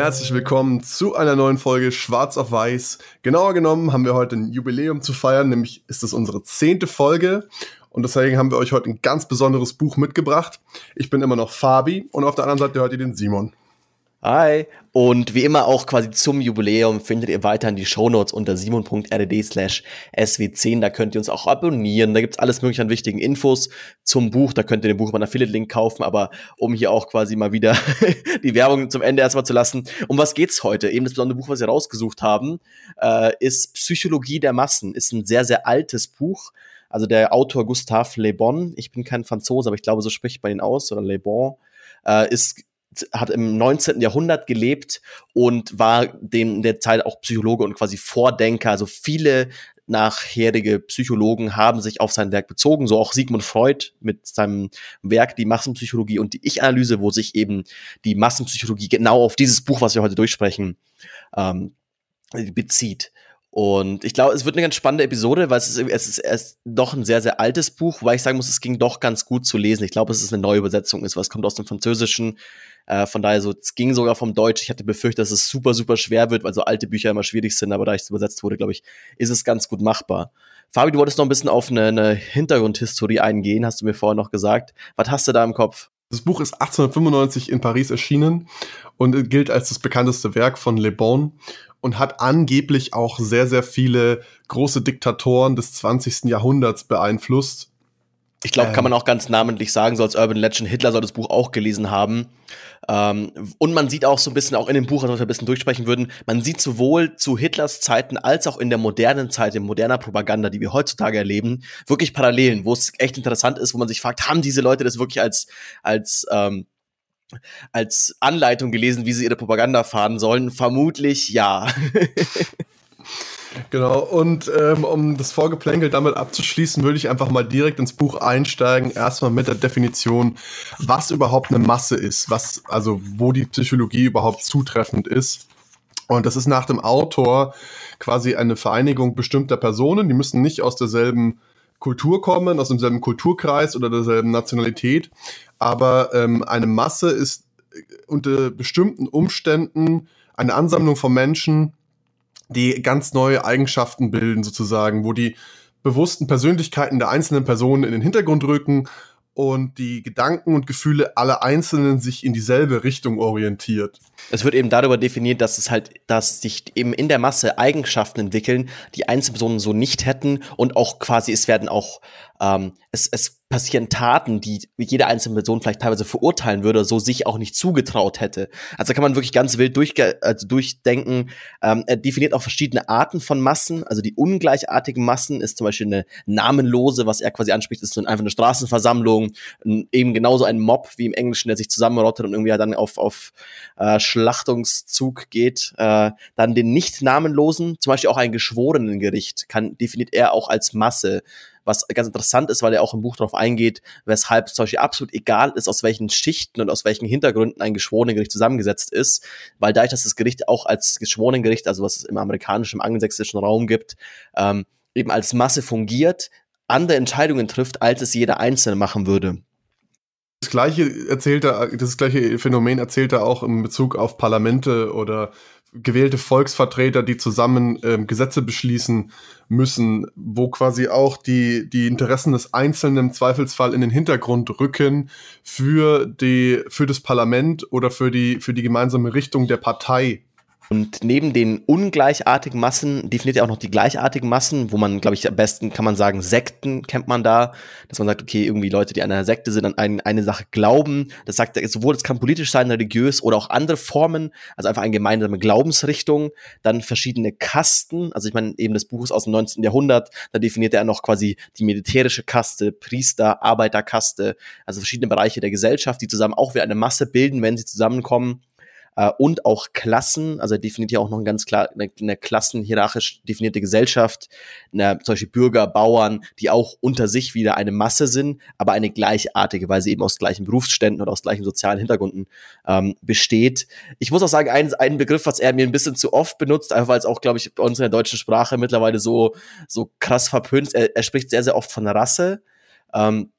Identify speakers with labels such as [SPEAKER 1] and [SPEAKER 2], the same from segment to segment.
[SPEAKER 1] Herzlich willkommen zu einer neuen Folge Schwarz auf Weiß. Genauer genommen haben wir heute ein Jubiläum zu feiern, nämlich ist es unsere zehnte Folge. Und deswegen haben wir euch heute ein ganz besonderes Buch mitgebracht. Ich bin immer noch Fabi und auf der anderen Seite hört ihr den Simon.
[SPEAKER 2] Hi. Und wie immer auch quasi zum Jubiläum findet ihr weiterhin die Shownotes unter simon.rd slash sw10. Da könnt ihr uns auch abonnieren. Da gibt's alles mögliche an wichtigen Infos zum Buch. Da könnt ihr den Buch über Affiliate-Link kaufen. Aber um hier auch quasi mal wieder die Werbung zum Ende erstmal zu lassen. Um was geht's heute? Eben das besondere Buch, was wir rausgesucht haben, äh, ist Psychologie der Massen. Ist ein sehr, sehr altes Buch. Also der Autor Gustave Le Bon, ich bin kein Franzose, aber ich glaube, so spricht man ihn aus, oder Le Bon, äh, ist hat im 19. Jahrhundert gelebt und war dem der Zeit auch Psychologe und quasi Vordenker. Also viele nachherige Psychologen haben sich auf sein Werk bezogen, so auch Sigmund Freud mit seinem Werk Die Massenpsychologie und die Ich-Analyse, wo sich eben die Massenpsychologie genau auf dieses Buch, was wir heute durchsprechen, ähm, bezieht. Und ich glaube, es wird eine ganz spannende Episode, weil es ist, es ist erst doch ein sehr, sehr altes Buch, weil ich sagen muss, es ging doch ganz gut zu lesen. Ich glaube, es ist eine neue Übersetzung ist, was kommt aus dem Französischen. Äh, von daher so, es ging sogar vom Deutsch. Ich hatte befürchtet, dass es super, super schwer wird, weil so alte Bücher immer schwierig sind, aber da es übersetzt wurde, glaube ich, ist es ganz gut machbar. Fabi, du wolltest noch ein bisschen auf eine, eine Hintergrundhistorie eingehen, hast du mir vorher noch gesagt. Was hast du da im Kopf?
[SPEAKER 1] Das Buch ist 1895 in Paris erschienen und gilt als das bekannteste Werk von Le Bon und hat angeblich auch sehr, sehr viele große Diktatoren des 20. Jahrhunderts beeinflusst.
[SPEAKER 2] Ich glaube, ähm, kann man auch ganz namentlich sagen, so als Urban Legend, Hitler soll das Buch auch gelesen haben. Ähm, und man sieht auch so ein bisschen, auch in dem Buch, was wir ein bisschen durchsprechen würden, man sieht sowohl zu Hitlers Zeiten als auch in der modernen Zeit, in moderner Propaganda, die wir heutzutage erleben, wirklich Parallelen, wo es echt interessant ist, wo man sich fragt, haben diese Leute das wirklich als, als ähm, als Anleitung gelesen, wie sie ihre Propaganda fahren sollen? Vermutlich ja.
[SPEAKER 1] Genau, und ähm, um das Vorgeplänkel damit abzuschließen, würde ich einfach mal direkt ins Buch einsteigen. Erstmal mit der Definition, was überhaupt eine Masse ist, was, also wo die Psychologie überhaupt zutreffend ist. Und das ist nach dem Autor quasi eine Vereinigung bestimmter Personen, die müssen nicht aus derselben Kultur kommen, aus demselben Kulturkreis oder derselben Nationalität, aber ähm, eine Masse ist unter bestimmten Umständen eine Ansammlung von Menschen, die ganz neue Eigenschaften bilden, sozusagen, wo die bewussten Persönlichkeiten der einzelnen Personen in den Hintergrund rücken und die Gedanken und Gefühle aller Einzelnen sich in dieselbe Richtung orientiert.
[SPEAKER 2] Es wird eben darüber definiert, dass es halt, dass sich eben in der Masse Eigenschaften entwickeln, die Einzelpersonen so nicht hätten und auch quasi es werden auch ähm, es, es passieren Taten, die jede einzelne Person vielleicht teilweise verurteilen würde, so sich auch nicht zugetraut hätte. Also da kann man wirklich ganz wild durch, also durchdenken. Ähm, er definiert auch verschiedene Arten von Massen. Also die ungleichartigen Massen ist zum Beispiel eine namenlose, was er quasi anspricht, ist so einfach eine Straßenversammlung, eben genauso ein Mob wie im Englischen, der sich zusammenrottet und irgendwie dann auf, auf äh, Schlachtungszug geht. Äh, dann den nicht namenlosen, zum Beispiel auch ein Geschworenengericht, kann definiert er auch als Masse was ganz interessant ist, weil er auch im Buch darauf eingeht, weshalb es zum Beispiel absolut egal ist, aus welchen Schichten und aus welchen Hintergründen ein Geschworenengericht zusammengesetzt ist, weil dadurch, dass das Gericht auch als Geschworenengericht, also was es im amerikanischen, im angelsächsischen Raum gibt, ähm, eben als Masse fungiert, andere Entscheidungen trifft, als es jeder Einzelne machen würde.
[SPEAKER 1] Das gleiche erzählt er, das gleiche Phänomen erzählt er auch in Bezug auf Parlamente oder gewählte Volksvertreter, die zusammen ähm, Gesetze beschließen müssen, wo quasi auch die, die Interessen des Einzelnen im Zweifelsfall in den Hintergrund rücken für die, für das Parlament oder für die, für die gemeinsame Richtung der Partei
[SPEAKER 2] und neben den ungleichartigen Massen definiert er auch noch die gleichartigen Massen, wo man, glaube ich, am besten kann man sagen, Sekten kennt man da, dass man sagt, okay, irgendwie Leute, die an einer Sekte sind, an eine, eine Sache glauben. Das sagt er, sowohl, es kann politisch sein, religiös oder auch andere Formen, also einfach eine gemeinsame Glaubensrichtung, dann verschiedene Kasten, also ich meine, eben das Buch ist aus dem 19. Jahrhundert, da definiert er noch quasi die militärische Kaste, Priester, Arbeiterkaste, also verschiedene Bereiche der Gesellschaft, die zusammen auch wieder eine Masse bilden, wenn sie zusammenkommen äh, und auch Klassen. Also er definiert ja auch noch ganz klar eine, eine klassenhierarchisch definierte Gesellschaft, eine, zum Beispiel Bürger, Bauern, die auch unter sich wieder eine Masse sind, aber eine gleichartige, weil sie eben aus gleichen Berufsständen oder aus gleichen sozialen Hintergründen ähm, besteht. Ich muss auch sagen, ein, ein Begriff, was er mir ein bisschen zu oft benutzt, einfach weil es auch, glaube ich, bei uns in der deutschen Sprache mittlerweile so, so krass verpönt. Er, er spricht sehr, sehr oft von Rasse. Ähm,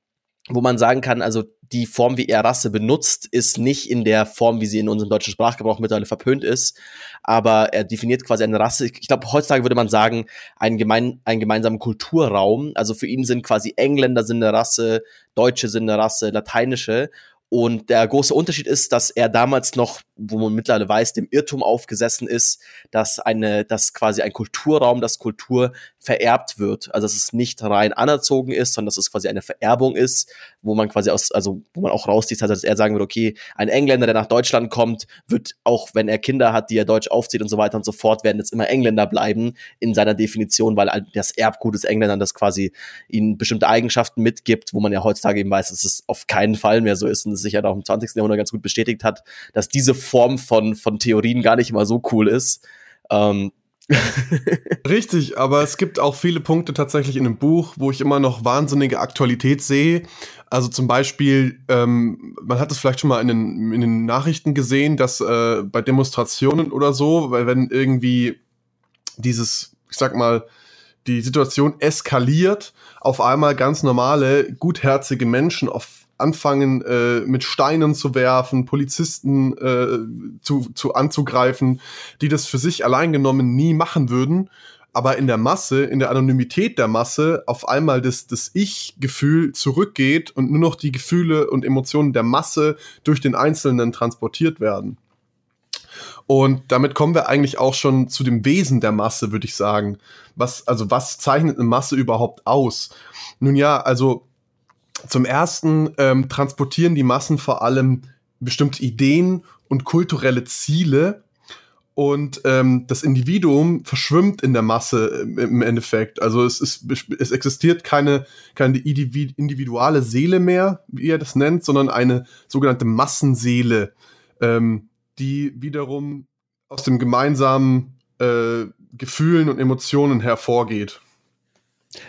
[SPEAKER 2] wo man sagen kann, also die Form, wie er Rasse benutzt, ist nicht in der Form, wie sie in unserem deutschen Sprachgebrauch mittlerweile verpönt ist. Aber er definiert quasi eine Rasse. Ich glaube, heutzutage würde man sagen, einen, gemein, einen gemeinsamen Kulturraum. Also für ihn sind quasi Engländer sind eine Rasse, Deutsche sind eine Rasse, lateinische. Und der große Unterschied ist, dass er damals noch, wo man mittlerweile weiß, dem Irrtum aufgesessen ist, dass eine, dass quasi ein Kulturraum, das Kultur vererbt wird. Also dass es nicht rein anerzogen ist, sondern dass es quasi eine Vererbung ist, wo man quasi aus, also wo man auch rauszieht, also dass er sagen würde, okay, ein Engländer, der nach Deutschland kommt, wird auch, wenn er Kinder hat, die er Deutsch aufzieht und so weiter und so fort, werden jetzt immer Engländer bleiben in seiner Definition, weil das Erbgut des Engländern das quasi ihnen bestimmte Eigenschaften mitgibt, wo man ja heutzutage eben weiß, dass es auf keinen Fall mehr so ist und es sich ja auch im 20. Jahrhundert ganz gut bestätigt hat, dass diese Form von, von Theorien gar nicht immer so cool ist. Ähm,
[SPEAKER 1] Richtig, aber es gibt auch viele Punkte tatsächlich in dem Buch, wo ich immer noch wahnsinnige Aktualität sehe. Also zum Beispiel, ähm, man hat es vielleicht schon mal in den, in den Nachrichten gesehen, dass äh, bei Demonstrationen oder so, weil wenn irgendwie dieses, ich sag mal, die Situation eskaliert, auf einmal ganz normale, gutherzige Menschen auf anfangen, äh, mit Steinen zu werfen, Polizisten äh, zu, zu anzugreifen, die das für sich allein genommen nie machen würden, aber in der Masse, in der Anonymität der Masse auf einmal das, das Ich-Gefühl zurückgeht und nur noch die Gefühle und Emotionen der Masse durch den Einzelnen transportiert werden. Und damit kommen wir eigentlich auch schon zu dem Wesen der Masse, würde ich sagen. Was, also was zeichnet eine Masse überhaupt aus? Nun ja, also zum ersten ähm, transportieren die Massen vor allem bestimmte Ideen und kulturelle Ziele und ähm, das Individuum verschwimmt in der Masse im Endeffekt. Also es, ist, es existiert keine, keine individuelle Seele mehr, wie er das nennt, sondern eine sogenannte Massenseele, ähm, die wiederum aus dem gemeinsamen äh, Gefühlen und Emotionen hervorgeht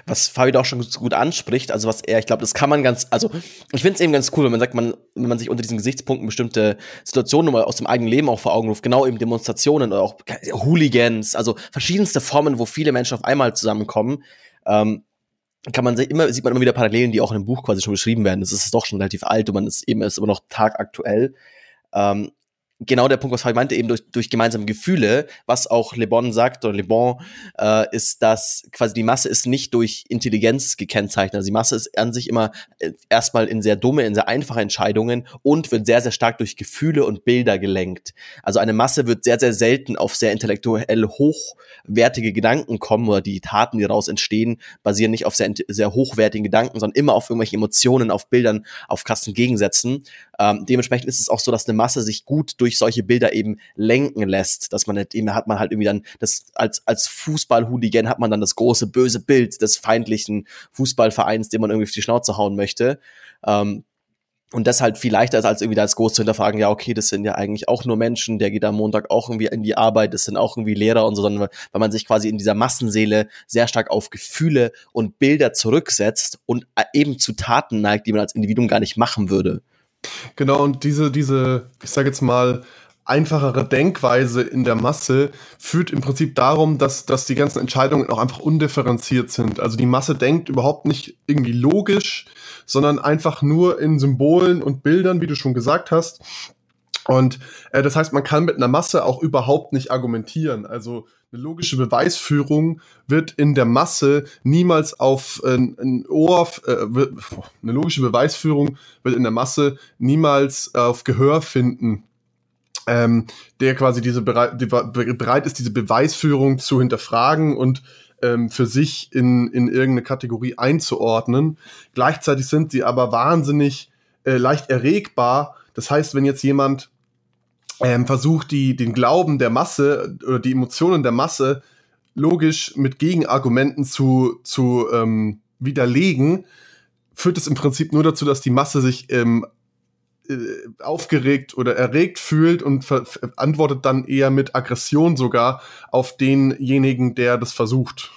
[SPEAKER 2] was Fabi auch schon gut anspricht, also was er, ich glaube, das kann man ganz, also ich finde es eben ganz cool, wenn man sagt, man, wenn man sich unter diesen Gesichtspunkten bestimmte Situationen aus dem eigenen Leben auch vor Augen ruft, genau eben Demonstrationen oder auch Hooligans, also verschiedenste Formen, wo viele Menschen auf einmal zusammenkommen, ähm, kann man immer, sieht man immer wieder Parallelen, die auch in dem Buch quasi schon beschrieben werden. Das ist doch schon relativ alt und man ist eben ist immer noch tagaktuell. Ähm, genau der Punkt, was Fabi meinte, eben durch, durch gemeinsame Gefühle, was auch Le Bon sagt, oder Le Bon, äh, ist, dass quasi die Masse ist nicht durch Intelligenz gekennzeichnet. Also die Masse ist an sich immer äh, erstmal in sehr dumme, in sehr einfache Entscheidungen und wird sehr, sehr stark durch Gefühle und Bilder gelenkt. Also eine Masse wird sehr, sehr selten auf sehr intellektuell hochwertige Gedanken kommen oder die Taten, die daraus entstehen, basieren nicht auf sehr, sehr hochwertigen Gedanken, sondern immer auf irgendwelchen Emotionen, auf Bildern, auf krassen Gegensätzen. Ähm, dementsprechend ist es auch so, dass eine Masse sich gut durch solche Bilder eben lenken lässt, dass man nicht, eben hat man halt irgendwie dann das als als Fußballhooligan hat man dann das große böse Bild des feindlichen Fußballvereins, den man irgendwie auf die Schnauze hauen möchte. Ähm, und das halt viel leichter ist, als irgendwie das groß zu hinterfragen, ja, okay, das sind ja eigentlich auch nur Menschen, der geht am Montag auch irgendwie in die Arbeit, das sind auch irgendwie Lehrer und so, sondern weil man sich quasi in dieser Massenseele sehr stark auf Gefühle und Bilder zurücksetzt und äh, eben zu Taten neigt, die man als Individuum gar nicht machen würde.
[SPEAKER 1] Genau, und diese, diese, ich sage jetzt mal, einfachere Denkweise in der Masse führt im Prinzip darum, dass, dass die ganzen Entscheidungen auch einfach undifferenziert sind. Also die Masse denkt überhaupt nicht irgendwie logisch, sondern einfach nur in Symbolen und Bildern, wie du schon gesagt hast. Und äh, das heißt, man kann mit einer Masse auch überhaupt nicht argumentieren. Also eine logische Beweisführung wird in der Masse niemals auf äh, ein Ohr, äh, eine logische Beweisführung wird in der Masse niemals auf Gehör finden. Ähm, der quasi diese bereit, bereit ist, diese Beweisführung zu hinterfragen und ähm, für sich in, in irgendeine Kategorie einzuordnen. Gleichzeitig sind sie aber wahnsinnig äh, leicht erregbar. Das heißt, wenn jetzt jemand ähm, versucht, die, den Glauben der Masse oder die Emotionen der Masse logisch mit Gegenargumenten zu, zu ähm, widerlegen, führt es im Prinzip nur dazu, dass die Masse sich ähm, äh, aufgeregt oder erregt fühlt und antwortet dann eher mit Aggression sogar auf denjenigen, der das versucht.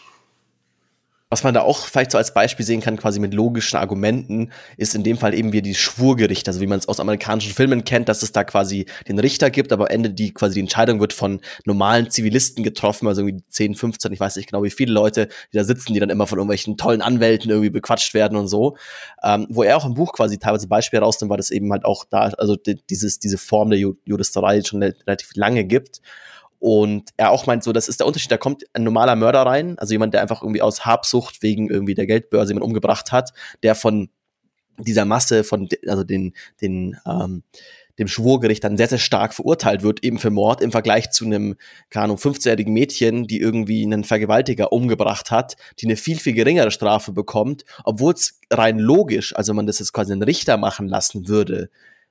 [SPEAKER 2] Was man da auch vielleicht so als Beispiel sehen kann, quasi mit logischen Argumenten, ist in dem Fall eben wie die Schwurgerichte, also wie man es aus amerikanischen Filmen kennt, dass es da quasi den Richter gibt, aber am Ende die quasi die Entscheidung wird von normalen Zivilisten getroffen, also irgendwie 10, 15, ich weiß nicht genau wie viele Leute, die da sitzen, die dann immer von irgendwelchen tollen Anwälten irgendwie bequatscht werden und so. Ähm, wo er auch im Buch quasi teilweise Beispiele rausnimmt, weil das eben halt auch da, also die, dieses, diese Form der Juristerei schon relativ lange gibt. Und er auch meint so, das ist der Unterschied, da kommt ein normaler Mörder rein, also jemand, der einfach irgendwie aus Habsucht wegen irgendwie der Geldbörse jemanden umgebracht hat, der von dieser Masse von, also den, den, ähm, dem Schwurgericht dann sehr, sehr stark verurteilt wird, eben für Mord im Vergleich zu einem, keine Ahnung, 15-jährigen Mädchen, die irgendwie einen Vergewaltiger umgebracht hat, die eine viel, viel geringere Strafe bekommt, obwohl es rein logisch, also man das jetzt quasi einen Richter machen lassen würde,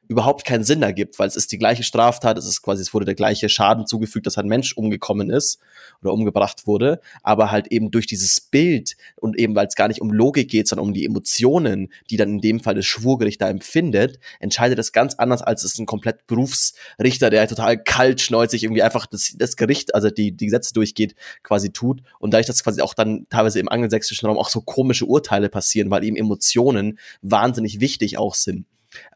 [SPEAKER 2] überhaupt keinen Sinn ergibt, weil es ist die gleiche Straftat, es ist quasi, es wurde der gleiche Schaden zugefügt, dass ein Mensch umgekommen ist oder umgebracht wurde, aber halt eben durch dieses Bild und eben, weil es gar nicht um Logik geht, sondern um die Emotionen, die dann in dem Fall das Schwurgericht da empfindet, entscheidet das ganz anders, als es ein komplett Berufsrichter, der total kalt schneuzig irgendwie einfach das, das Gericht, also die, die Gesetze durchgeht, quasi tut. Und dadurch, dass quasi auch dann teilweise im angelsächsischen Raum auch so komische Urteile passieren, weil eben Emotionen wahnsinnig wichtig auch sind.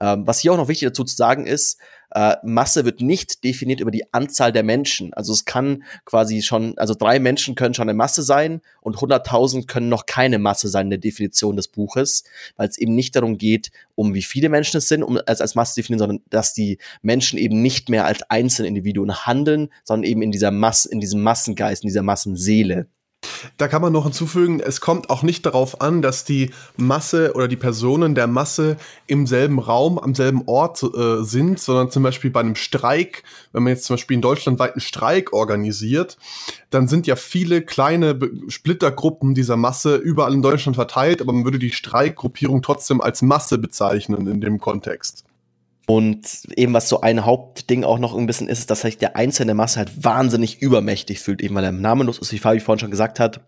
[SPEAKER 2] Ähm, was hier auch noch wichtig dazu zu sagen ist, äh, Masse wird nicht definiert über die Anzahl der Menschen. Also es kann quasi schon, also drei Menschen können schon eine Masse sein und 100.000 können noch keine Masse sein in der Definition des Buches, weil es eben nicht darum geht, um wie viele Menschen es sind, um es als Masse zu definieren, sondern dass die Menschen eben nicht mehr als einzelne Individuen handeln, sondern eben in dieser Masse, in diesem Massengeist, in dieser Massenseele.
[SPEAKER 1] Da kann man noch hinzufügen, es kommt auch nicht darauf an, dass die Masse oder die Personen der Masse im selben Raum, am selben Ort äh, sind, sondern zum Beispiel bei einem Streik, wenn man jetzt zum Beispiel in Deutschland weiten Streik organisiert, dann sind ja viele kleine Splittergruppen dieser Masse überall in Deutschland verteilt, aber man würde die Streikgruppierung trotzdem als Masse bezeichnen in dem Kontext.
[SPEAKER 2] Und eben was so ein Hauptding auch noch ein bisschen ist, ist, dass sich der einzelne Masse halt wahnsinnig übermächtig fühlt, eben weil er namenlos ist, wie Fabi vorhin schon gesagt hat.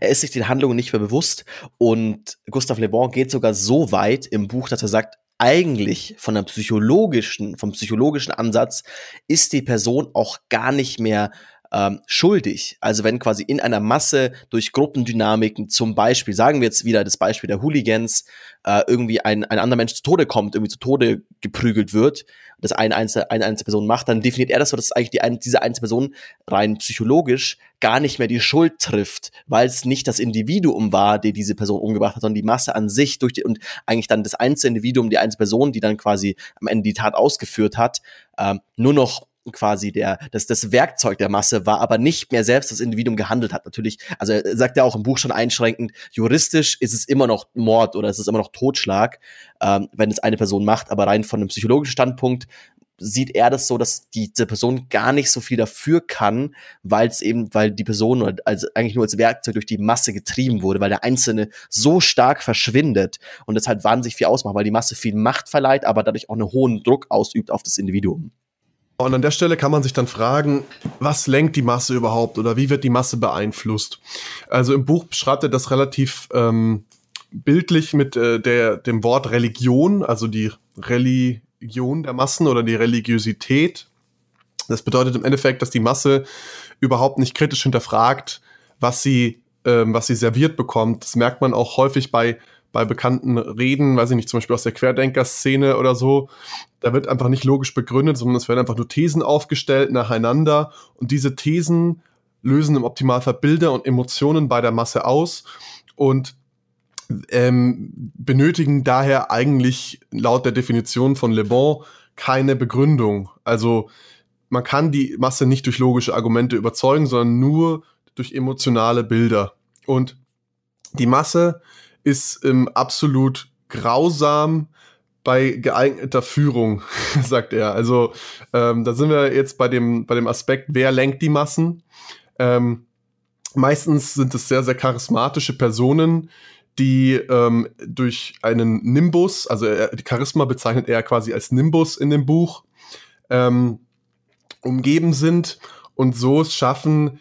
[SPEAKER 2] Er ist sich den Handlungen nicht mehr bewusst und Gustave Le Bon geht sogar so weit im Buch, dass er sagt, eigentlich von der psychologischen, vom psychologischen Ansatz ist die Person auch gar nicht mehr ähm, schuldig. Also wenn quasi in einer Masse durch Gruppendynamiken, zum Beispiel, sagen wir jetzt wieder das Beispiel der Hooligans, äh, irgendwie ein, ein anderer Mensch zu Tode kommt, irgendwie zu Tode geprügelt wird, das eine einzelne, eine einzelne Person macht, dann definiert er das so, dass eigentlich die, ein, diese einzelne Person rein psychologisch gar nicht mehr die Schuld trifft, weil es nicht das Individuum war, der diese Person umgebracht hat, sondern die Masse an sich durch die, und eigentlich dann das einzelne Individuum, die einzelne Person, die dann quasi am Ende die Tat ausgeführt hat, ähm, nur noch quasi der, das, das Werkzeug der Masse war, aber nicht mehr selbst das Individuum gehandelt hat. Natürlich, also er sagt ja auch im Buch schon einschränkend, juristisch ist es immer noch Mord oder es ist immer noch Totschlag, ähm, wenn es eine Person macht, aber rein von einem psychologischen Standpunkt sieht er das so, dass diese Person gar nicht so viel dafür kann, weil es eben, weil die Person also eigentlich nur als Werkzeug durch die Masse getrieben wurde, weil der Einzelne so stark verschwindet und das halt wahnsinnig viel ausmacht, weil die Masse viel Macht verleiht, aber dadurch auch einen hohen Druck ausübt auf das Individuum.
[SPEAKER 1] Und an der Stelle kann man sich dann fragen, was lenkt die Masse überhaupt oder wie wird die Masse beeinflusst? Also im Buch beschreibt er das relativ ähm, bildlich mit äh, der, dem Wort Religion, also die Religion der Massen oder die Religiosität. Das bedeutet im Endeffekt, dass die Masse überhaupt nicht kritisch hinterfragt, was sie, ähm, was sie serviert bekommt. Das merkt man auch häufig bei bei bekannten Reden, weiß ich nicht, zum Beispiel aus der Querdenker-Szene oder so, da wird einfach nicht logisch begründet, sondern es werden einfach nur Thesen aufgestellt nacheinander und diese Thesen lösen im Optimalfall Bilder und Emotionen bei der Masse aus und ähm, benötigen daher eigentlich laut der Definition von Le Bon keine Begründung. Also man kann die Masse nicht durch logische Argumente überzeugen, sondern nur durch emotionale Bilder. Und die Masse ist ähm, absolut grausam bei geeigneter Führung, sagt er. Also ähm, da sind wir jetzt bei dem, bei dem Aspekt, wer lenkt die Massen. Ähm, meistens sind es sehr, sehr charismatische Personen, die ähm, durch einen Nimbus, also die Charisma bezeichnet er quasi als Nimbus in dem Buch, ähm, umgeben sind und so es schaffen,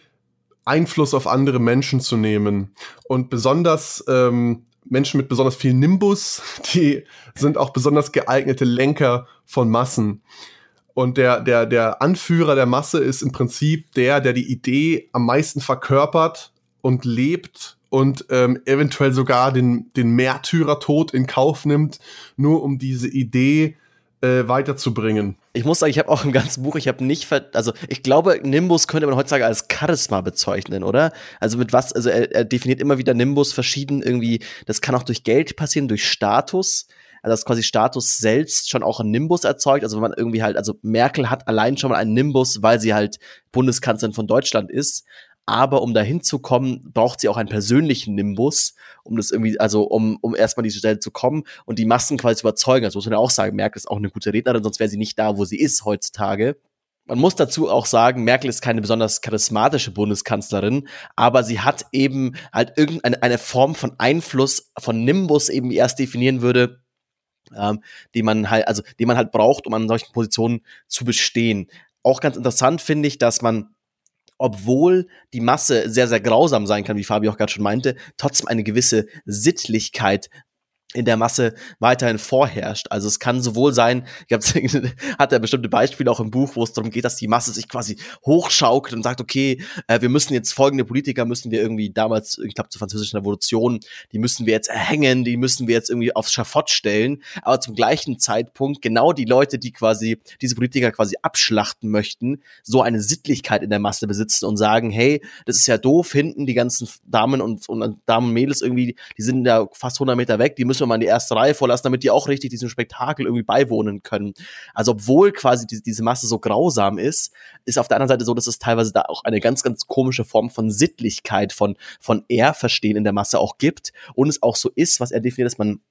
[SPEAKER 1] Einfluss auf andere Menschen zu nehmen. Und besonders ähm, Menschen mit besonders viel Nimbus, die sind auch besonders geeignete Lenker von Massen. Und der, der, der Anführer der Masse ist im Prinzip der, der die Idee am meisten verkörpert und lebt und ähm, eventuell sogar den, den Märtyrertod in Kauf nimmt, nur um diese Idee äh, weiterzubringen.
[SPEAKER 2] Ich muss sagen, ich habe auch im ganzen Buch, ich habe nicht, also ich glaube, Nimbus könnte man heutzutage als Charisma bezeichnen, oder? Also mit was, also er, er definiert immer wieder Nimbus verschieden irgendwie, das kann auch durch Geld passieren, durch Status also dass quasi Status selbst schon auch einen Nimbus erzeugt. Also wenn man irgendwie halt, also Merkel hat allein schon mal einen Nimbus, weil sie halt Bundeskanzlerin von Deutschland ist. Aber um dahin zu kommen, braucht sie auch einen persönlichen Nimbus, um das irgendwie, also um, um erstmal diese Stelle zu kommen und die Massen quasi zu überzeugen. Also muss man ja auch sagen, Merkel ist auch eine gute Rednerin, sonst wäre sie nicht da, wo sie ist heutzutage. Man muss dazu auch sagen, Merkel ist keine besonders charismatische Bundeskanzlerin, aber sie hat eben halt irgendeine eine Form von Einfluss, von Nimbus eben erst definieren würde, ähm, die man halt, also die man halt braucht, um an solchen Positionen zu bestehen. Auch ganz interessant finde ich, dass man obwohl die Masse sehr, sehr grausam sein kann, wie Fabio auch gerade schon meinte, trotzdem eine gewisse Sittlichkeit in der Masse weiterhin vorherrscht. Also es kann sowohl sein, ich hat er bestimmte Beispiele auch im Buch, wo es darum geht, dass die Masse sich quasi hochschaukelt und sagt, okay, äh, wir müssen jetzt folgende Politiker müssen wir irgendwie damals, ich glaube zur französischen Revolution, die müssen wir jetzt erhängen, die müssen wir jetzt irgendwie aufs Schafott stellen, aber zum gleichen Zeitpunkt genau die Leute, die quasi diese Politiker quasi abschlachten möchten, so eine Sittlichkeit in der Masse besitzen und sagen, hey, das ist ja doof, hinten die ganzen Damen und, und Damen und Mädels irgendwie, die sind ja fast 100 Meter weg, die müssen wir mal in die erste Reihe vorlassen, damit die auch richtig diesem Spektakel irgendwie beiwohnen können. Also obwohl quasi die, diese Masse so grausam ist, ist auf der anderen Seite so, dass es teilweise da auch eine ganz, ganz komische Form von Sittlichkeit, von, von Ehrverstehen in der Masse auch gibt und es auch so ist, was er definiert, dass man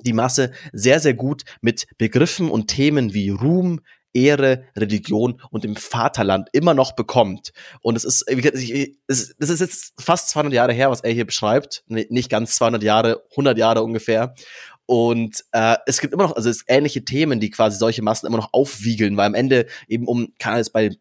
[SPEAKER 2] die Masse sehr, sehr gut mit Begriffen und Themen wie Ruhm, Ehre, Religion und dem Vaterland immer noch bekommt. Und es ist, das ist jetzt fast 200 Jahre her, was er hier beschreibt. Nicht ganz 200 Jahre, 100 Jahre ungefähr. Und äh, es gibt immer noch, also es ähnliche Themen, die quasi solche Massen immer noch aufwiegeln, weil am Ende eben um, kann es bei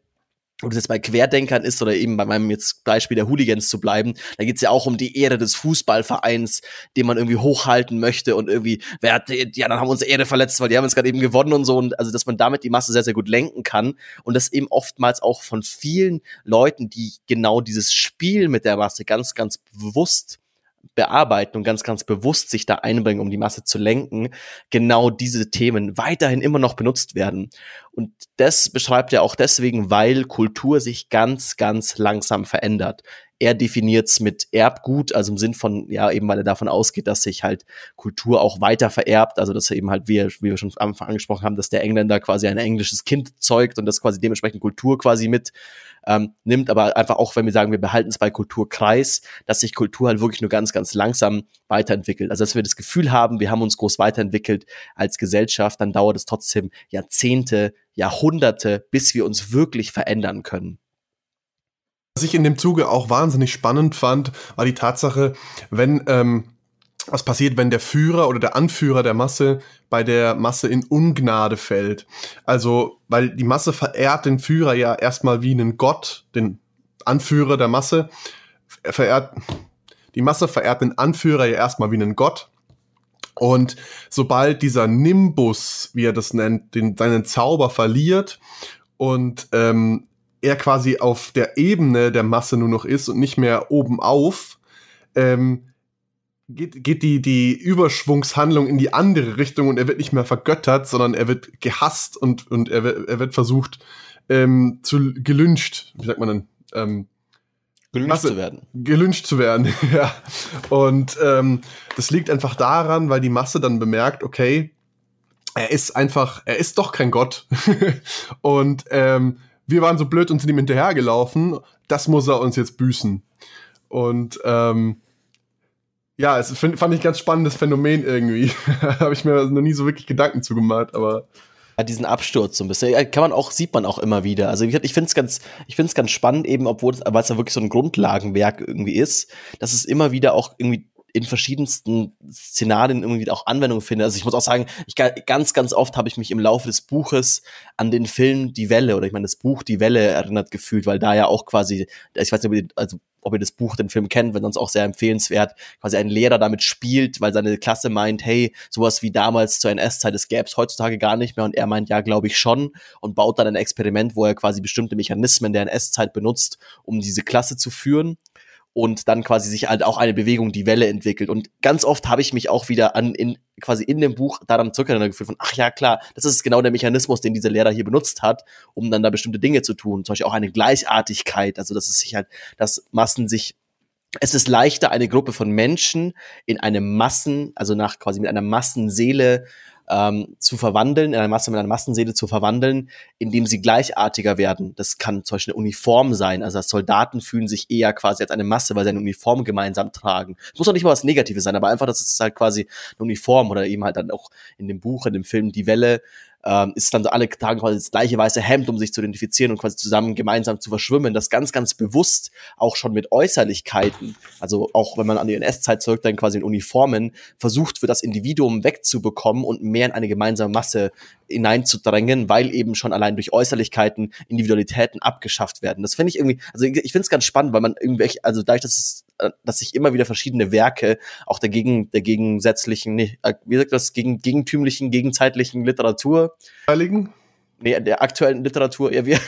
[SPEAKER 2] ob es jetzt bei Querdenkern ist oder eben bei meinem jetzt Beispiel der Hooligans zu bleiben, da geht's ja auch um die Ehre des Fußballvereins, den man irgendwie hochhalten möchte und irgendwie, wer hat, ja, dann haben wir unsere Ehre verletzt, weil die haben jetzt gerade eben gewonnen und so und also, dass man damit die Masse sehr, sehr gut lenken kann und das eben oftmals auch von vielen Leuten, die genau dieses Spiel mit der Masse ganz, ganz bewusst bearbeiten und ganz, ganz bewusst sich da einbringen, um die Masse zu lenken, genau diese Themen weiterhin immer noch benutzt werden. Und das beschreibt er auch deswegen, weil Kultur sich ganz, ganz langsam verändert. Er definiert es mit Erbgut, also im Sinn von, ja, eben weil er davon ausgeht, dass sich halt Kultur auch weiter vererbt, also dass er eben halt, wie, wie wir schon am Anfang angesprochen haben, dass der Engländer quasi ein englisches Kind zeugt und das quasi dementsprechend Kultur quasi mit ähm, nimmt, aber einfach auch, wenn wir sagen, wir behalten es bei Kulturkreis, dass sich Kultur halt wirklich nur ganz, ganz langsam weiterentwickelt. Also dass wir das Gefühl haben, wir haben uns groß weiterentwickelt als Gesellschaft, dann dauert es trotzdem Jahrzehnte, Jahrhunderte, bis wir uns wirklich verändern können.
[SPEAKER 1] Was ich in dem Zuge auch wahnsinnig spannend fand, war die Tatsache, wenn ähm, was passiert, wenn der Führer oder der Anführer der Masse bei der Masse in Ungnade fällt. Also, weil die Masse verehrt den Führer ja erstmal wie einen Gott, den Anführer der Masse. Er verehrt, die Masse verehrt den Anführer ja erstmal wie einen Gott. Und sobald dieser Nimbus, wie er das nennt, den, seinen Zauber verliert und ähm, er quasi auf der Ebene der Masse nur noch ist und nicht mehr oben auf, ähm, geht, geht die, die Überschwungshandlung in die andere Richtung und er wird nicht mehr vergöttert, sondern er wird gehasst und, und er, wird, er wird versucht ähm, zu gelünscht, wie sagt man denn? Ähm,
[SPEAKER 2] gelünscht Masse, zu werden.
[SPEAKER 1] Gelünscht zu werden, ja. Und ähm, das liegt einfach daran, weil die Masse dann bemerkt, okay, er ist einfach, er ist doch kein Gott. und ähm, wir waren so blöd und sind ihm hinterhergelaufen, das muss er uns jetzt büßen. Und ähm, ja, es find, fand ich ein ganz spannendes Phänomen irgendwie. Habe ich mir noch nie so wirklich Gedanken zugemacht, aber.
[SPEAKER 2] Ja, diesen Absturz so ein bisschen. Kann man auch, sieht man auch immer wieder. Also ich, finde es ganz, ich finde es ganz spannend, eben, obwohl es, weil es ja wirklich so ein Grundlagenwerk irgendwie ist, dass es immer wieder auch irgendwie in verschiedensten Szenarien irgendwie auch Anwendung finde. Also ich muss auch sagen, ich ganz, ganz oft habe ich mich im Laufe des Buches an den Film Die Welle oder ich meine das Buch Die Welle erinnert gefühlt, weil da ja auch quasi, ich weiß nicht, also ob ihr das Buch, den Film kennt, wenn sonst auch sehr empfehlenswert, quasi ein Lehrer damit spielt, weil seine Klasse meint, hey, sowas wie damals zur NS-Zeit, das gäbe es heutzutage gar nicht mehr und er meint, ja, glaube ich schon und baut dann ein Experiment, wo er quasi bestimmte Mechanismen der NS-Zeit benutzt, um diese Klasse zu führen und dann quasi sich halt auch eine Bewegung, die Welle entwickelt. Und ganz oft habe ich mich auch wieder an in quasi in dem Buch daran zurückerinnert gefühlt von, ach ja, klar, das ist genau der Mechanismus, den dieser Lehrer hier benutzt hat, um dann da bestimmte Dinge zu tun. Zum Beispiel auch eine Gleichartigkeit, also dass es sich halt, dass Massen sich es ist leichter, eine Gruppe von Menschen in eine Massen, also nach quasi mit einer Massenseele ähm, zu verwandeln, in eine Masse mit einer Massenseele zu verwandeln, indem sie gleichartiger werden. Das kann zum Beispiel eine Uniform sein. Also Soldaten fühlen sich eher quasi als eine Masse, weil sie eine Uniform gemeinsam tragen. Es muss auch nicht mal was Negatives sein, aber einfach, dass es halt quasi eine Uniform oder eben halt dann auch in dem Buch, in dem Film Die Welle, ähm, ist dann alle Tage quasi das gleiche weiße Hemd, um sich zu identifizieren und quasi zusammen gemeinsam zu verschwimmen. Das ganz, ganz bewusst auch schon mit Äußerlichkeiten, also auch wenn man an die NS-Zeit zurückdenkt, quasi in Uniformen, versucht wird, das Individuum wegzubekommen und mehr in eine gemeinsame Masse hineinzudrängen, weil eben schon allein durch Äußerlichkeiten Individualitäten abgeschafft werden. Das finde ich irgendwie, also ich, finde es ganz spannend, weil man irgendwelche, also dadurch, dass es dass sich immer wieder verschiedene Werke auch der, gegen, der gegensätzlichen, nee, äh, wie sagt das, gegen, gegentümlichen, gegenzeitlichen Literatur.
[SPEAKER 1] Heiligen?
[SPEAKER 2] Nee, der aktuellen Literatur, ja, wir.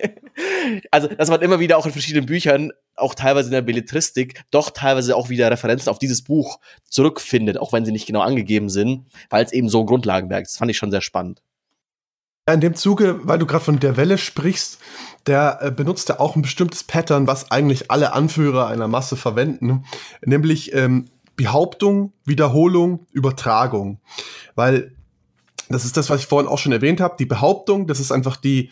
[SPEAKER 2] also, dass man immer wieder auch in verschiedenen Büchern, auch teilweise in der Belletristik, doch teilweise auch wieder Referenzen auf dieses Buch zurückfindet, auch wenn sie nicht genau angegeben sind, weil es eben so ein Grundlagenwerk ist. Das fand ich schon sehr spannend.
[SPEAKER 1] Ja, in dem Zuge, weil du gerade von der Welle sprichst, der äh, benutzt ja auch ein bestimmtes Pattern, was eigentlich alle Anführer einer Masse verwenden, nämlich ähm, Behauptung, Wiederholung, Übertragung. Weil das ist das, was ich vorhin auch schon erwähnt habe. Die Behauptung, das ist einfach die,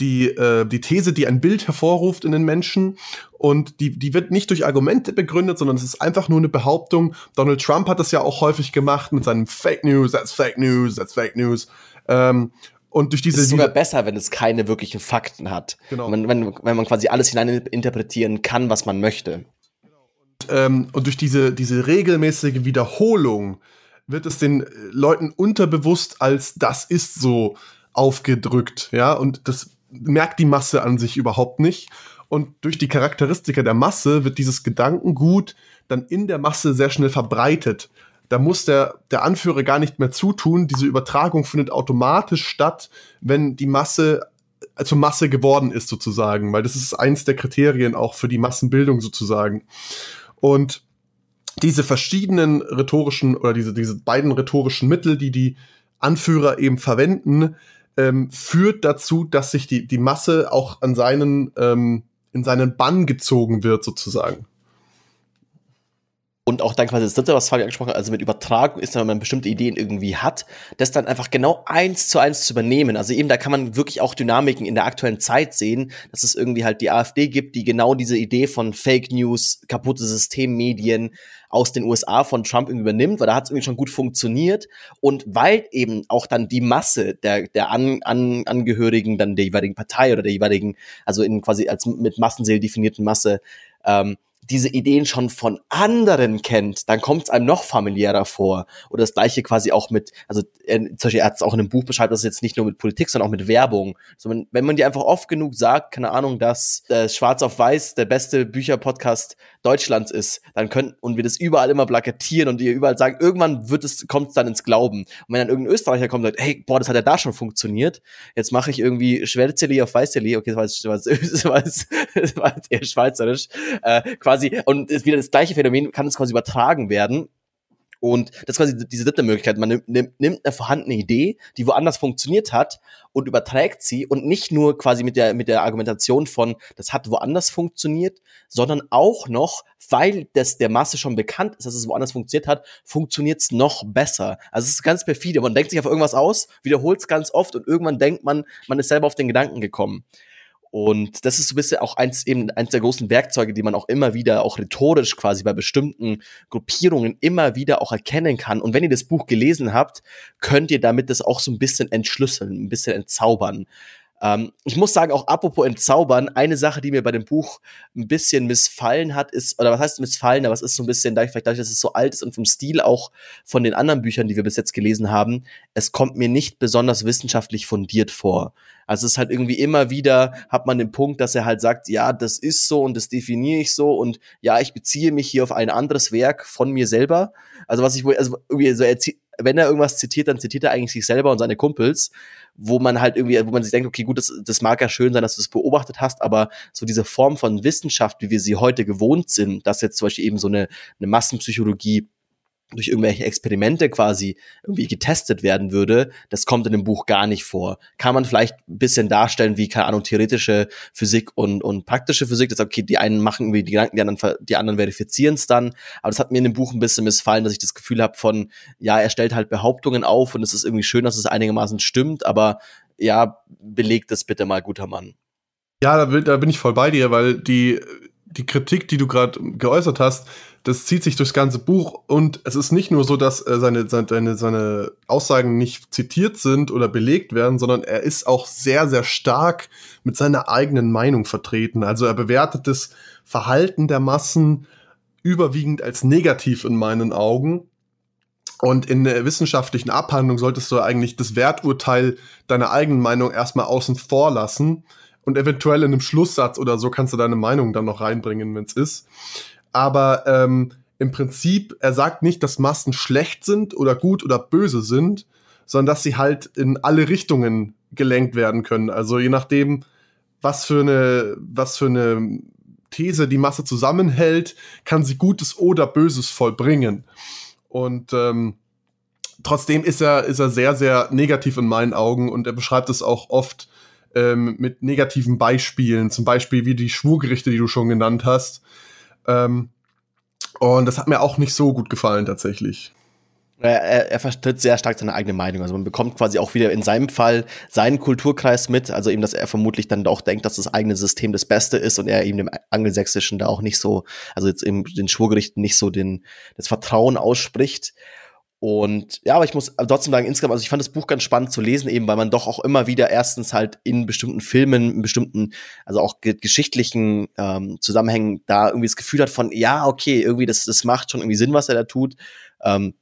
[SPEAKER 1] die, äh, die These, die ein Bild hervorruft in den Menschen. Und die, die wird nicht durch Argumente begründet, sondern es ist einfach nur eine Behauptung. Donald Trump hat das ja auch häufig gemacht mit seinem Fake News, that's Fake News, that's Fake News. Ähm, und durch diese.
[SPEAKER 2] Es ist sogar besser, wenn es keine wirklichen Fakten hat. Genau. Wenn, wenn, wenn man quasi alles hineininterpretieren kann, was man möchte.
[SPEAKER 1] Und, ähm, und durch diese, diese regelmäßige Wiederholung wird es den Leuten unterbewusst als das ist so aufgedrückt, ja, und das merkt die Masse an sich überhaupt nicht. Und durch die Charakteristika der Masse wird dieses Gedankengut dann in der Masse sehr schnell verbreitet da muss der, der Anführer gar nicht mehr zutun. Diese Übertragung findet automatisch statt, wenn die Masse äh, zur Masse geworden ist, sozusagen, weil das ist eins der Kriterien auch für die Massenbildung sozusagen. Und diese verschiedenen rhetorischen oder diese, diese beiden rhetorischen Mittel, die die Anführer eben verwenden, ähm, führt dazu, dass sich die, die Masse auch an seinen, ähm, in seinen Bann gezogen wird, sozusagen.
[SPEAKER 2] Und auch dann quasi das dritte, was Fabi angesprochen hat, also mit Übertragung ist, wenn man bestimmte Ideen irgendwie hat, das dann einfach genau eins zu eins zu übernehmen. Also eben, da kann man wirklich auch Dynamiken in der aktuellen Zeit sehen, dass es irgendwie halt die AfD gibt, die genau diese Idee von Fake News, kaputte Systemmedien aus den USA von Trump übernimmt, weil da hat es irgendwie schon gut funktioniert. Und weil eben auch dann die Masse der, der An, An, Angehörigen dann der jeweiligen Partei oder der jeweiligen, also in quasi als mit Massenseele definierten Masse, ähm, diese Ideen schon von anderen kennt, dann kommt es einem noch familiärer vor. Oder das gleiche quasi auch mit, also er, zum er hat es auch in einem Buch beschreibt, das ist jetzt nicht nur mit Politik, sondern auch mit Werbung. Also wenn, wenn man dir einfach oft genug sagt, keine Ahnung, dass äh, Schwarz auf Weiß der beste Bücherpodcast Deutschlands ist, dann können und wir das überall immer plakatieren und ihr überall sagen, irgendwann wird es, kommt es dann ins Glauben. Und wenn dann irgendein Österreicher kommt und sagt, hey, boah, das hat ja da schon funktioniert, jetzt mache ich irgendwie Schwärzeli auf Weißeli, okay, das war, das war, das war, das eher schweizerisch, äh, quasi, und ist wieder das gleiche Phänomen, kann es quasi übertragen werden und das ist quasi diese dritte Möglichkeit. Man nimmt, nimmt eine vorhandene Idee, die woanders funktioniert hat und überträgt sie und nicht nur quasi mit der, mit der Argumentation von, das hat woanders funktioniert, sondern auch noch, weil das der Masse schon bekannt ist, dass es woanders funktioniert hat, funktioniert es noch besser. Also es ist ganz perfide. Man denkt sich auf irgendwas aus, wiederholt es ganz oft und irgendwann denkt man, man ist selber auf den Gedanken gekommen. Und das ist so ein bisschen auch eins, eben eins der großen Werkzeuge, die man auch immer wieder, auch rhetorisch quasi bei bestimmten Gruppierungen immer wieder auch erkennen kann. Und wenn ihr das Buch gelesen habt, könnt ihr damit das auch so ein bisschen entschlüsseln, ein bisschen entzaubern. Ähm, ich muss sagen, auch apropos entzaubern, eine Sache, die mir bei dem Buch ein bisschen missfallen hat, ist, oder was heißt missfallen, aber es ist so ein bisschen, vielleicht dadurch, dass es so alt ist und vom Stil auch von den anderen Büchern, die wir bis jetzt gelesen haben, es kommt mir nicht besonders wissenschaftlich fundiert vor. Also es ist halt irgendwie immer wieder, hat man den Punkt, dass er halt sagt, ja, das ist so und das definiere ich so und ja, ich beziehe mich hier auf ein anderes Werk von mir selber. Also was ich wohl, also irgendwie so wenn er irgendwas zitiert, dann zitiert er eigentlich sich selber und seine Kumpels, wo man halt irgendwie, wo man sich denkt, okay, gut, das, das mag ja schön sein, dass du es das beobachtet hast, aber so diese Form von Wissenschaft, wie wir sie heute gewohnt sind, dass jetzt zum Beispiel eben so eine, eine Massenpsychologie durch irgendwelche Experimente quasi irgendwie getestet werden würde, das kommt in dem Buch gar nicht vor. Kann man vielleicht ein bisschen darstellen, wie, keine Ahnung, theoretische Physik und, und praktische Physik. Das okay, die einen machen irgendwie die Gedanken, die anderen, die anderen verifizieren es dann. Aber das hat mir in dem Buch ein bisschen missfallen, dass ich das Gefühl habe von, ja, er stellt halt Behauptungen auf und es ist irgendwie schön, dass es einigermaßen stimmt, aber ja, belegt es bitte mal, guter Mann.
[SPEAKER 1] Ja, da bin ich voll bei dir, weil die, die Kritik, die du gerade geäußert hast, das zieht sich durchs ganze Buch und es ist nicht nur so, dass äh, seine, seine, seine Aussagen nicht zitiert sind oder belegt werden, sondern er ist auch sehr, sehr stark mit seiner eigenen Meinung vertreten. Also er bewertet das Verhalten der Massen überwiegend als negativ in meinen Augen. Und in der wissenschaftlichen Abhandlung solltest du eigentlich das Werturteil deiner eigenen Meinung erstmal außen vor lassen. Und eventuell in einem Schlusssatz oder so kannst du deine Meinung dann noch reinbringen, wenn es ist aber ähm, im Prinzip, er sagt nicht, dass Massen schlecht sind oder gut oder böse sind, sondern dass sie halt in alle Richtungen gelenkt werden können. Also je nachdem, was für eine, was für eine These die Masse zusammenhält, kann sie Gutes oder Böses vollbringen. Und ähm, trotzdem ist er, ist er sehr, sehr negativ in meinen Augen und er beschreibt es auch oft ähm, mit negativen Beispielen, zum Beispiel wie die Schwurgerichte, die du schon genannt hast. Ähm, und das hat mir auch nicht so gut gefallen tatsächlich.
[SPEAKER 2] Er, er, vertritt sehr stark seine eigene Meinung. Also man bekommt quasi auch wieder in seinem Fall seinen Kulturkreis mit. Also eben, dass er vermutlich dann auch denkt, dass das eigene System das Beste ist und er eben dem Angelsächsischen da auch nicht so, also jetzt eben den Schwurgerichten nicht so den, das Vertrauen ausspricht. Und ja, aber ich muss trotzdem sagen, insgesamt, also ich fand das Buch ganz spannend zu lesen, eben weil man doch auch immer wieder erstens halt in bestimmten Filmen, in bestimmten, also auch ge geschichtlichen ähm, Zusammenhängen da irgendwie das Gefühl hat von, ja, okay, irgendwie das, das macht schon irgendwie Sinn, was er da tut. Ähm,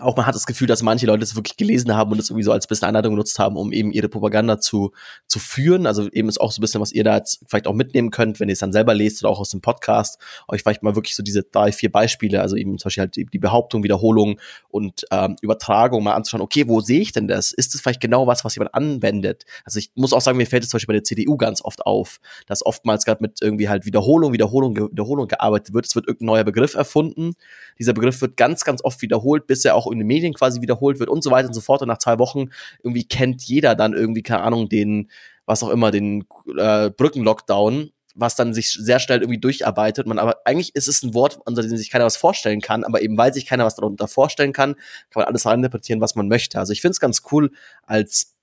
[SPEAKER 2] auch man hat das Gefühl, dass manche Leute es wirklich gelesen haben und es irgendwie so als bisschen Einladung genutzt haben, um eben ihre Propaganda zu, zu führen. Also eben ist auch so ein bisschen, was ihr da jetzt vielleicht auch mitnehmen könnt, wenn ihr es dann selber lest oder auch aus dem Podcast, euch vielleicht mal wirklich so diese drei, vier Beispiele, also eben zum Beispiel halt die, die Behauptung, Wiederholung und ähm, Übertragung mal anzuschauen, okay, wo sehe ich denn das? Ist das vielleicht genau was, was jemand anwendet? Also ich muss auch sagen, mir fällt es zum Beispiel bei der CDU ganz oft auf, dass oftmals gerade mit irgendwie halt Wiederholung, Wiederholung, Wiederholung gearbeitet wird. Es wird irgendein neuer Begriff erfunden. Dieser Begriff wird ganz, ganz oft wiederholt, bis er auch auch in den Medien quasi wiederholt wird und so weiter und so fort. Und nach zwei Wochen irgendwie kennt jeder dann irgendwie, keine Ahnung, den, was auch immer, den äh, Brückenlockdown, was dann sich sehr schnell irgendwie durcharbeitet. Man aber eigentlich ist es ein Wort, unter dem sich keiner was vorstellen kann, aber eben weil sich keiner was darunter vorstellen kann, kann man alles reininterpretieren, was man möchte. Also ich finde es ganz cool als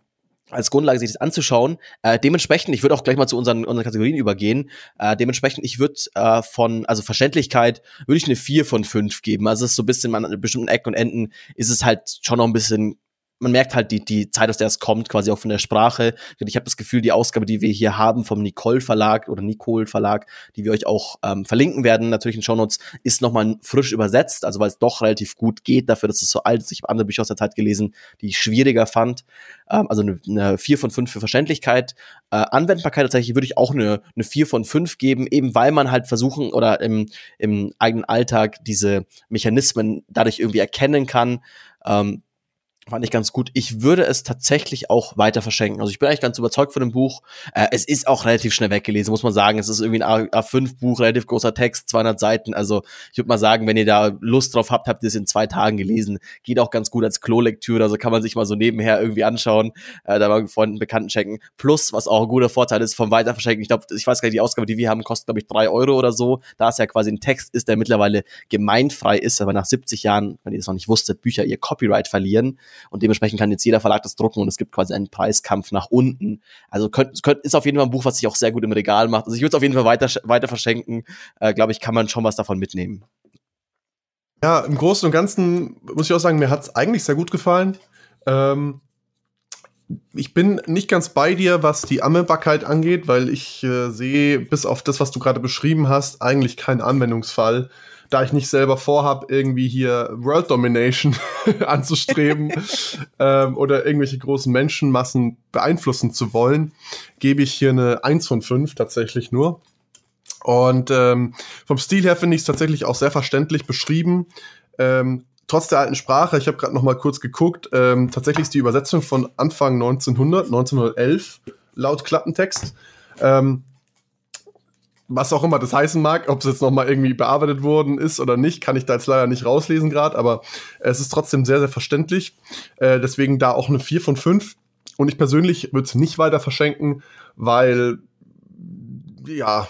[SPEAKER 2] als Grundlage sich das anzuschauen. Äh, dementsprechend, ich würde auch gleich mal zu unseren, unseren Kategorien übergehen. Äh, dementsprechend, ich würde äh, von, also Verständlichkeit, würde ich eine 4 von 5 geben. Also es ist so ein bisschen, an bestimmten Ecken und Enden ist es halt schon noch ein bisschen man merkt halt die, die Zeit, aus der es kommt, quasi auch von der Sprache. Ich habe das Gefühl, die Ausgabe, die wir hier haben vom Nicole Verlag oder Nicole Verlag, die wir euch auch ähm, verlinken werden, natürlich in Shownotes, ist nochmal frisch übersetzt, also weil es doch relativ gut geht, dafür, dass es so alt ist. Ich habe andere Bücher aus der Zeit gelesen, die ich schwieriger fand. Ähm, also eine, eine 4 von 5 für Verständlichkeit. Äh, Anwendbarkeit tatsächlich würde ich auch eine, eine 4 von 5 geben, eben weil man halt versuchen oder im, im eigenen Alltag diese Mechanismen dadurch irgendwie erkennen kann. Ähm, fand ich ganz gut. Ich würde es tatsächlich auch weiter verschenken. Also ich bin eigentlich ganz überzeugt von dem Buch. Äh, es ist auch relativ schnell weggelesen, muss man sagen. Es ist irgendwie ein A5-Buch, relativ großer Text, 200 Seiten. Also ich würde mal sagen, wenn ihr da Lust drauf habt, habt ihr es in zwei Tagen gelesen. Geht auch ganz gut als Klolektüre, also kann man sich mal so nebenher irgendwie anschauen, äh, da mal Freunden, Bekannten checken. Plus, was auch ein guter Vorteil ist vom Weiterverschenken. Ich glaube, ich weiß gar nicht, die Ausgabe, die wir haben, kostet, glaube ich, drei Euro oder so. Da es ja quasi ein Text ist, der mittlerweile gemeinfrei ist, aber nach 70 Jahren, wenn ihr das noch nicht wusstet, Bücher ihr Copyright verlieren und dementsprechend kann jetzt jeder Verlag das drucken und es gibt quasi einen Preiskampf nach unten. Also könnt, könnt, ist auf jeden Fall ein Buch, was sich auch sehr gut im Regal macht. Also ich würde es auf jeden Fall weiter, weiter verschenken. Äh, Glaube ich, kann man schon was davon mitnehmen.
[SPEAKER 1] Ja, im Großen und Ganzen muss ich auch sagen, mir hat es eigentlich sehr gut gefallen. Ähm, ich bin nicht ganz bei dir, was die Anwendbarkeit angeht, weil ich äh, sehe, bis auf das, was du gerade beschrieben hast, eigentlich keinen Anwendungsfall da ich nicht selber vorhab, irgendwie hier World Domination anzustreben ähm, oder irgendwelche großen Menschenmassen beeinflussen zu wollen, gebe ich hier eine 1 von 5 tatsächlich nur. Und ähm, vom Stil her finde ich es tatsächlich auch sehr verständlich beschrieben. Ähm, trotz der alten Sprache, ich habe gerade noch mal kurz geguckt, ähm, tatsächlich ist die Übersetzung von Anfang 1900, 1911 laut Klappentext. Ähm, was auch immer das heißen mag, ob es jetzt noch mal irgendwie bearbeitet worden ist oder nicht, kann ich da jetzt leider nicht rauslesen gerade, aber es ist trotzdem sehr, sehr verständlich. Äh, deswegen da auch eine 4 von 5. Und ich persönlich würde es nicht weiter verschenken, weil, ja,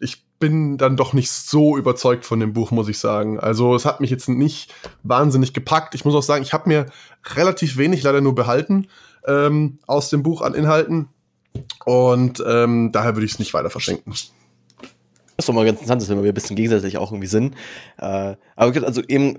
[SPEAKER 1] ich bin dann doch nicht so überzeugt von dem Buch, muss ich sagen. Also es hat mich jetzt nicht wahnsinnig gepackt. Ich muss auch sagen, ich habe mir relativ wenig leider nur behalten ähm, aus dem Buch an Inhalten. Und ähm, daher würde ich es nicht weiter verschenken.
[SPEAKER 2] Das ist doch mal ganz interessant, dass wir mal ein bisschen gegensätzlich auch irgendwie sind. Äh, aber also eben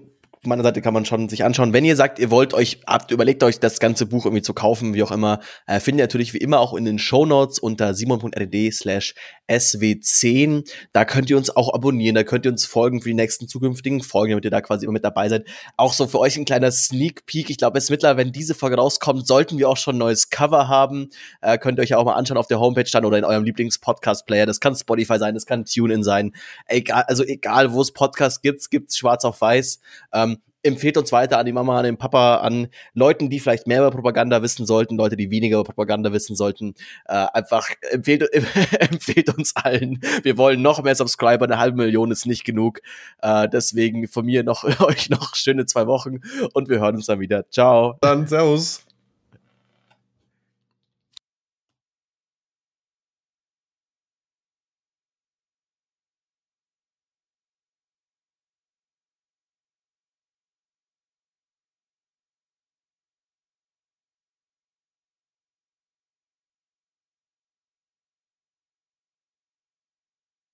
[SPEAKER 2] meiner Seite kann man schon sich anschauen. Wenn ihr sagt, ihr wollt euch, habt überlegt euch das ganze Buch irgendwie zu kaufen, wie auch immer, äh, findet ihr natürlich wie immer auch in den Show Notes unter simon.rd slash sw10. Da könnt ihr uns auch abonnieren, da könnt ihr uns folgen für die nächsten zukünftigen Folgen, damit ihr da quasi immer mit dabei seid. Auch so für euch ein kleiner Sneak Peek. Ich glaube, es mittlerweile, wenn diese Folge rauskommt, sollten wir auch schon ein neues Cover haben. Äh, könnt ihr euch auch mal anschauen auf der Homepage dann oder in eurem Lieblings-Podcast-Player. Das kann Spotify sein, das kann TuneIn sein. Egal, also egal, wo es Podcasts gibt, gibt's schwarz auf weiß. Ähm, empfehlt uns weiter an die Mama, an den Papa, an Leuten, die vielleicht mehr über Propaganda wissen sollten, Leute, die weniger über Propaganda wissen sollten. Äh, einfach empfehlt, empfehlt uns allen. Wir wollen noch mehr Subscriber, eine halbe Million ist nicht genug. Äh, deswegen von mir noch euch noch schöne zwei Wochen und wir hören uns dann wieder. Ciao.
[SPEAKER 1] Dann Servus.